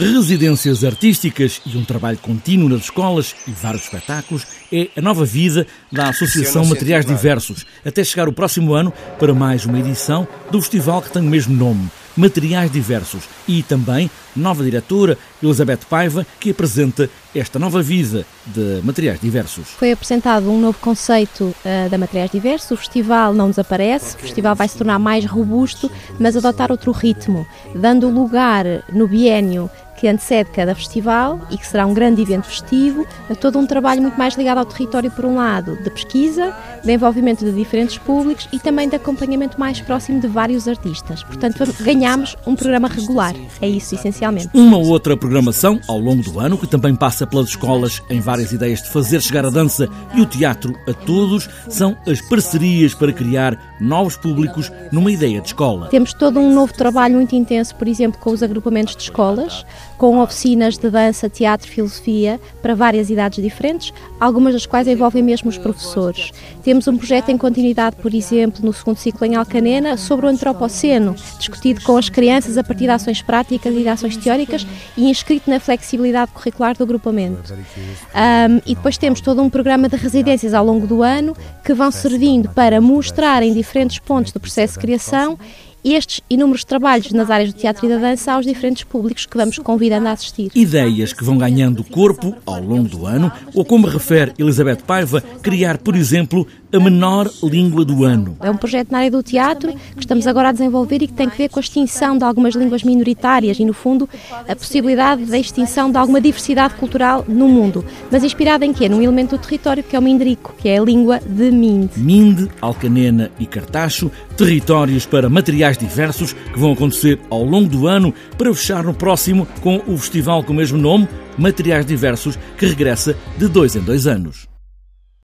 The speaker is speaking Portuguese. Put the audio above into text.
Residências artísticas e um trabalho contínuo nas escolas e vários espetáculos é a nova vida da Associação Materiais Diversos, até chegar o próximo ano para mais uma edição do festival que tem o mesmo nome, Materiais Diversos, e também nova diretora, Elizabeth Paiva, que apresenta esta nova vida de Materiais Diversos. Foi apresentado um novo conceito uh, da Materiais Diversos, o festival não desaparece, o festival vai se tornar mais robusto, mas adotar outro ritmo, dando lugar no biênio que antecede cada festival e que será um grande evento festivo, a todo um trabalho muito mais ligado ao território, por um lado, de pesquisa, de envolvimento de diferentes públicos e também de acompanhamento mais próximo de vários artistas. Portanto, ganhamos um programa regular. É isso, essencialmente. Uma outra programação ao longo do ano que também passa pelas escolas em várias ideias de fazer chegar a dança e o teatro a todos são as parcerias para criar novos públicos numa ideia de escola. Temos todo um novo trabalho muito intenso, por exemplo, com os agrupamentos de escolas, com oficinas de dança, teatro, filosofia para várias idades diferentes, algumas das quais envolvem mesmo os professores. Temos um projeto em continuidade, por exemplo, no segundo ciclo em Alcanena, sobre o antropoceno, discutido com as crianças a partir de ações práticas e de ações teóricas e inscrito na flexibilidade curricular do agrupamento. Um, e depois temos todo um programa de residências ao longo do ano que vão servindo para mostrar em diferentes pontos do processo de criação estes inúmeros trabalhos nas áreas do teatro e da dança aos diferentes públicos que vamos convidando a assistir. Ideias que vão ganhando corpo ao longo do ano, ou como refere Elizabeth Paiva, criar, por exemplo, a menor língua do ano. É um projeto na área do teatro que estamos agora a desenvolver e que tem que ver com a extinção de algumas línguas minoritárias e, no fundo, a possibilidade da extinção de alguma diversidade cultural no mundo. Mas inspirada em quê? Num elemento do território que é o mindrico, que é a língua de Minde. Minde, Alcanena e Cartacho, territórios para materiais diversos que vão acontecer ao longo do ano para fechar no próximo com o festival com o mesmo nome, Materiais Diversos, que regressa de dois em dois anos.